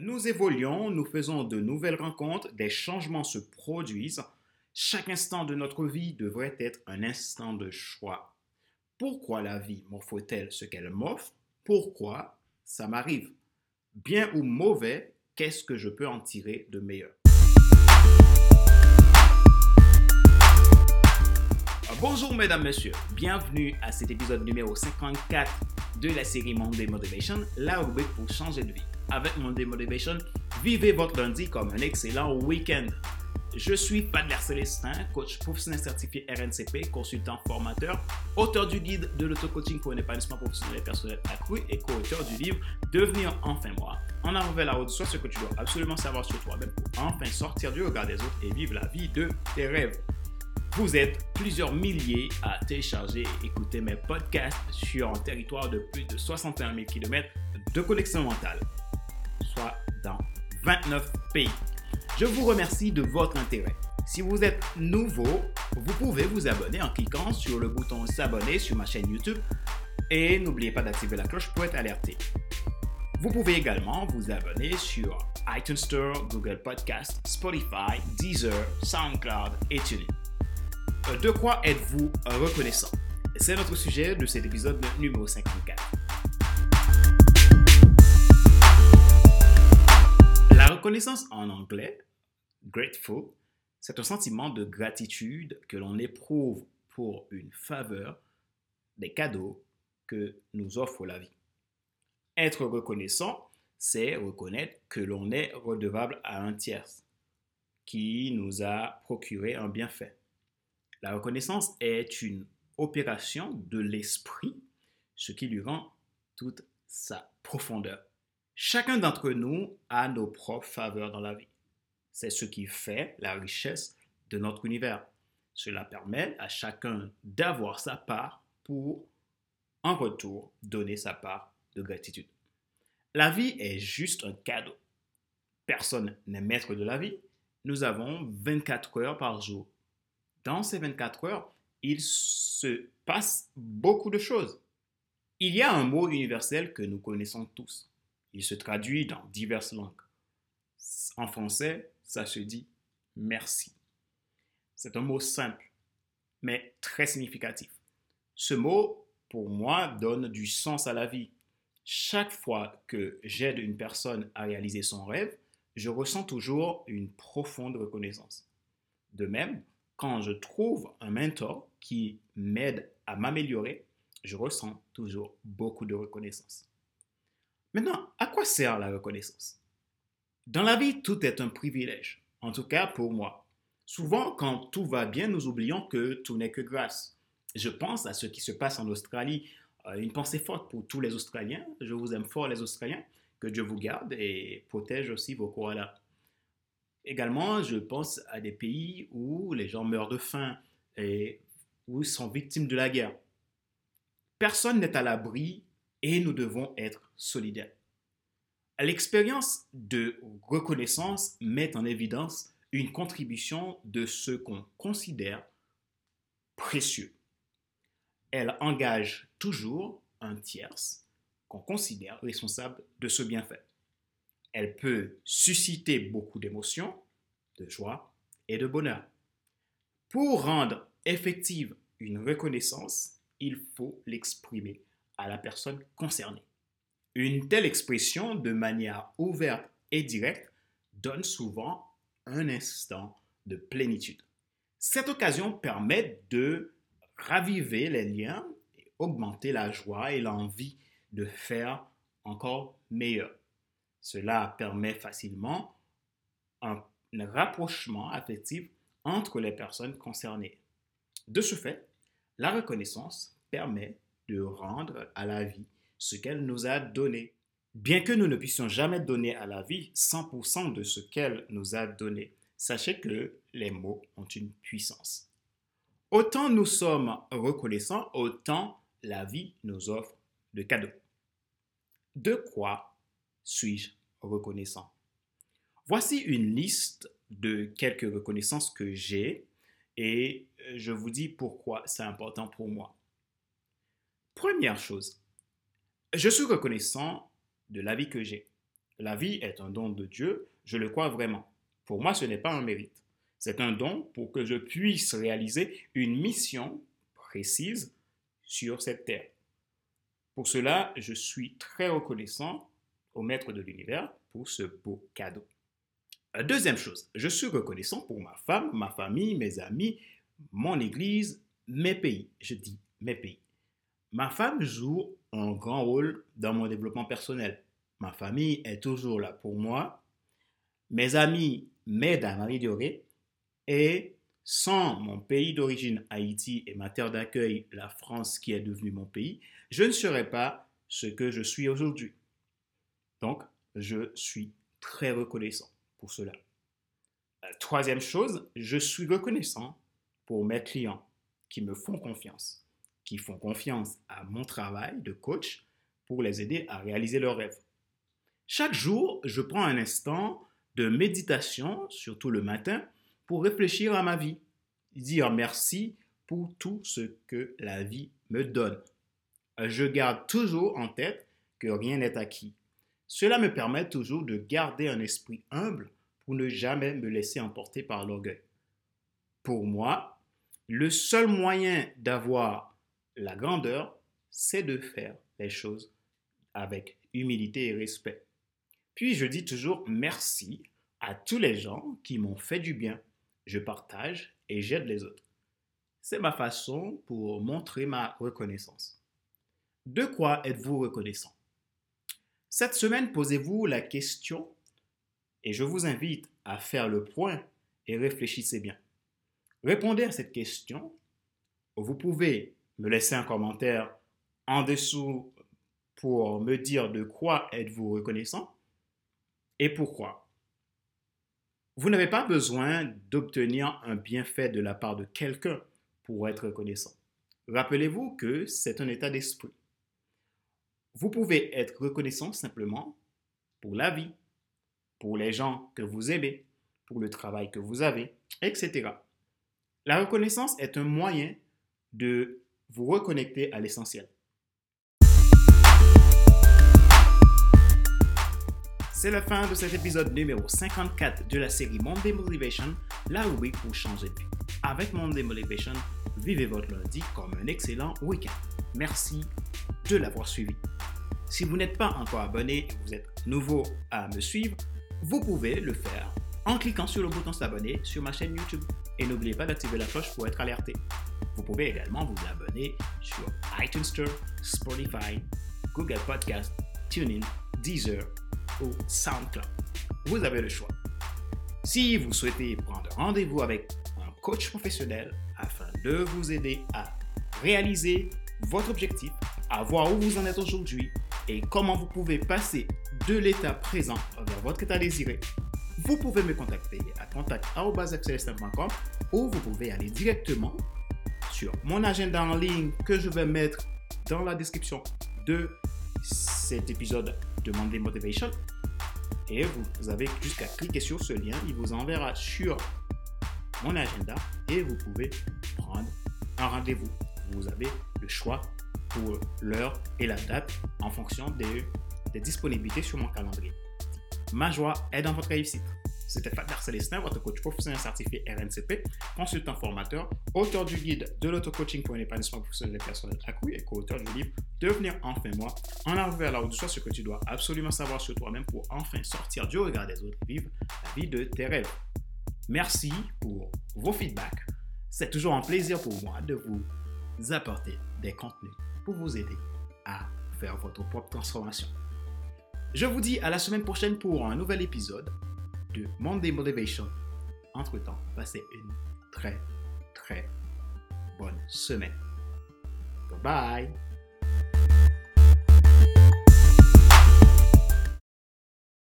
Nous évoluons, nous faisons de nouvelles rencontres, des changements se produisent. Chaque instant de notre vie devrait être un instant de choix. Pourquoi la vie m'offre-t-elle ce qu'elle m'offre? Pourquoi ça m'arrive? Bien ou mauvais, qu'est-ce que je peux en tirer de meilleur? Bonjour mesdames, messieurs, bienvenue à cet épisode numéro 54 de la série Monday Motivation, la rubrique pour changer de vie avec Monday Motivation, vivez votre lundi comme un excellent week-end. Je suis Padler Célestin, coach professionnel certifié RNCP, consultant formateur, auteur du guide de l'auto-coaching pour un épanouissement professionnel et personnel accru et co-auteur du livre Devenir enfin moi. En avant vers la route, soit ce que tu dois absolument savoir sur toi-même pour enfin sortir du regard des autres et vivre la vie de tes rêves. Vous êtes plusieurs milliers à télécharger et écouter mes podcasts sur un territoire de plus de 61 000 km de connexion mentale 29 pays. Je vous remercie de votre intérêt. Si vous êtes nouveau, vous pouvez vous abonner en cliquant sur le bouton s'abonner sur ma chaîne YouTube et n'oubliez pas d'activer la cloche pour être alerté. Vous pouvez également vous abonner sur iTunes Store, Google Podcast, Spotify, Deezer, SoundCloud et TuneIn. De quoi êtes-vous reconnaissant? C'est notre sujet de cet épisode numéro 54. Reconnaissance en anglais, grateful, c'est un sentiment de gratitude que l'on éprouve pour une faveur, des cadeaux que nous offre la vie. Être reconnaissant, c'est reconnaître que l'on est redevable à un tiers qui nous a procuré un bienfait. La reconnaissance est une opération de l'esprit, ce qui lui rend toute sa profondeur. Chacun d'entre nous a nos propres faveurs dans la vie. C'est ce qui fait la richesse de notre univers. Cela permet à chacun d'avoir sa part pour, en retour, donner sa part de gratitude. La vie est juste un cadeau. Personne n'est maître de la vie. Nous avons 24 heures par jour. Dans ces 24 heures, il se passe beaucoup de choses. Il y a un mot universel que nous connaissons tous. Il se traduit dans diverses langues. En français, ça se dit merci. C'est un mot simple, mais très significatif. Ce mot, pour moi, donne du sens à la vie. Chaque fois que j'aide une personne à réaliser son rêve, je ressens toujours une profonde reconnaissance. De même, quand je trouve un mentor qui m'aide à m'améliorer, je ressens toujours beaucoup de reconnaissance. Maintenant, à quoi sert la reconnaissance? Dans la vie, tout est un privilège, en tout cas pour moi. Souvent, quand tout va bien, nous oublions que tout n'est que grâce. Je pense à ce qui se passe en Australie. Euh, une pensée forte pour tous les Australiens. Je vous aime fort, les Australiens. Que Dieu vous garde et protège aussi vos koalas. Également, je pense à des pays où les gens meurent de faim et où ils sont victimes de la guerre. Personne n'est à l'abri et nous devons être solidaires. L'expérience de reconnaissance met en évidence une contribution de ce qu'on considère précieux. Elle engage toujours un tierce qu'on considère responsable de ce bienfait. Elle peut susciter beaucoup d'émotions, de joie et de bonheur. Pour rendre effective une reconnaissance, il faut l'exprimer à la personne concernée. Une telle expression, de manière ouverte et directe, donne souvent un instant de plénitude. Cette occasion permet de raviver les liens et augmenter la joie et l'envie de faire encore meilleur. Cela permet facilement un rapprochement affectif entre les personnes concernées. De ce fait, la reconnaissance permet de rendre à la vie ce qu'elle nous a donné. Bien que nous ne puissions jamais donner à la vie 100% de ce qu'elle nous a donné, sachez que les mots ont une puissance. Autant nous sommes reconnaissants, autant la vie nous offre de cadeaux. De quoi suis-je reconnaissant? Voici une liste de quelques reconnaissances que j'ai et je vous dis pourquoi c'est important pour moi. Première chose, je suis reconnaissant de la vie que j'ai. La vie est un don de Dieu, je le crois vraiment. Pour moi, ce n'est pas un mérite. C'est un don pour que je puisse réaliser une mission précise sur cette terre. Pour cela, je suis très reconnaissant au Maître de l'univers pour ce beau cadeau. Deuxième chose, je suis reconnaissant pour ma femme, ma famille, mes amis, mon église, mes pays. Je dis mes pays. Ma femme joue un grand rôle dans mon développement personnel. Ma famille est toujours là pour moi. Mes amis m'aident à m'améliorer. Et sans mon pays d'origine, Haïti, et ma terre d'accueil, la France, qui est devenue mon pays, je ne serais pas ce que je suis aujourd'hui. Donc, je suis très reconnaissant pour cela. Euh, troisième chose, je suis reconnaissant pour mes clients qui me font confiance, qui font confiance à mon travail de coach pour les aider à réaliser leurs rêves. Chaque jour, je prends un instant de méditation, surtout le matin, pour réfléchir à ma vie, dire merci pour tout ce que la vie me donne. Je garde toujours en tête que rien n'est acquis. Cela me permet toujours de garder un esprit humble pour ne jamais me laisser emporter par l'orgueil. Pour moi, le seul moyen d'avoir la grandeur, c'est de faire les choses avec humilité et respect. Puis je dis toujours merci à tous les gens qui m'ont fait du bien. Je partage et j'aide les autres. C'est ma façon pour montrer ma reconnaissance. De quoi êtes-vous reconnaissant? Cette semaine, posez-vous la question et je vous invite à faire le point et réfléchissez bien. Répondez à cette question. Vous pouvez me laisser un commentaire en dessous pour me dire de quoi êtes-vous reconnaissant et pourquoi. Vous n'avez pas besoin d'obtenir un bienfait de la part de quelqu'un pour être reconnaissant. Rappelez-vous que c'est un état d'esprit. Vous pouvez être reconnaissant simplement pour la vie, pour les gens que vous aimez, pour le travail que vous avez, etc. La reconnaissance est un moyen de vous reconnecter à l'essentiel. C'est la fin de cet épisode numéro 54 de la série Monday Motivation, la rubrique pour changer de vie. Avec Monday Motivation, vivez votre lundi comme un excellent week-end. Merci de l'avoir suivi. Si vous n'êtes pas encore abonné et vous êtes nouveau à me suivre, vous pouvez le faire en cliquant sur le bouton s'abonner sur ma chaîne YouTube. Et n'oubliez pas d'activer la cloche pour être alerté. Vous pouvez également vous abonner sur iTunes Store, Spotify, Google Podcast, TuneIn, Deezer ou SoundCloud. Vous avez le choix. Si vous souhaitez prendre rendez-vous avec un coach professionnel afin de vous aider à réaliser votre objectif, à voir où vous en êtes aujourd'hui et comment vous pouvez passer de l'état présent vers votre état désiré, vous pouvez me contacter à contact.com ou vous pouvez aller directement sur mon agenda en ligne que je vais mettre dans la description de cet épisode de Monday Motivation. Et vous avez jusqu'à cliquer sur ce lien, il vous enverra sur mon agenda et vous pouvez prendre un rendez-vous. Vous avez le choix pour l'heure et la date en fonction des, disponibilités sur mon calendrier. Ma joie est dans votre réussite. C'était Fabien Célestin, votre coach professionnel certifié RNCP, consultant formateur, auteur du guide de l'auto-coaching pour un épanouissement professionnel et personnel accru et co-auteur du livre Devenir enfin moi, en arrivant vers la haute ce que tu dois absolument savoir sur toi-même pour enfin sortir du regard des autres et vivre la vie de tes rêves. Merci pour vos feedbacks. C'est toujours un plaisir pour moi de vous apporter des contenus pour vous aider à faire votre propre transformation. Je vous dis à la semaine prochaine pour un nouvel épisode de Monday Motivation. Entre-temps, passez une très, très bonne semaine. Bye bye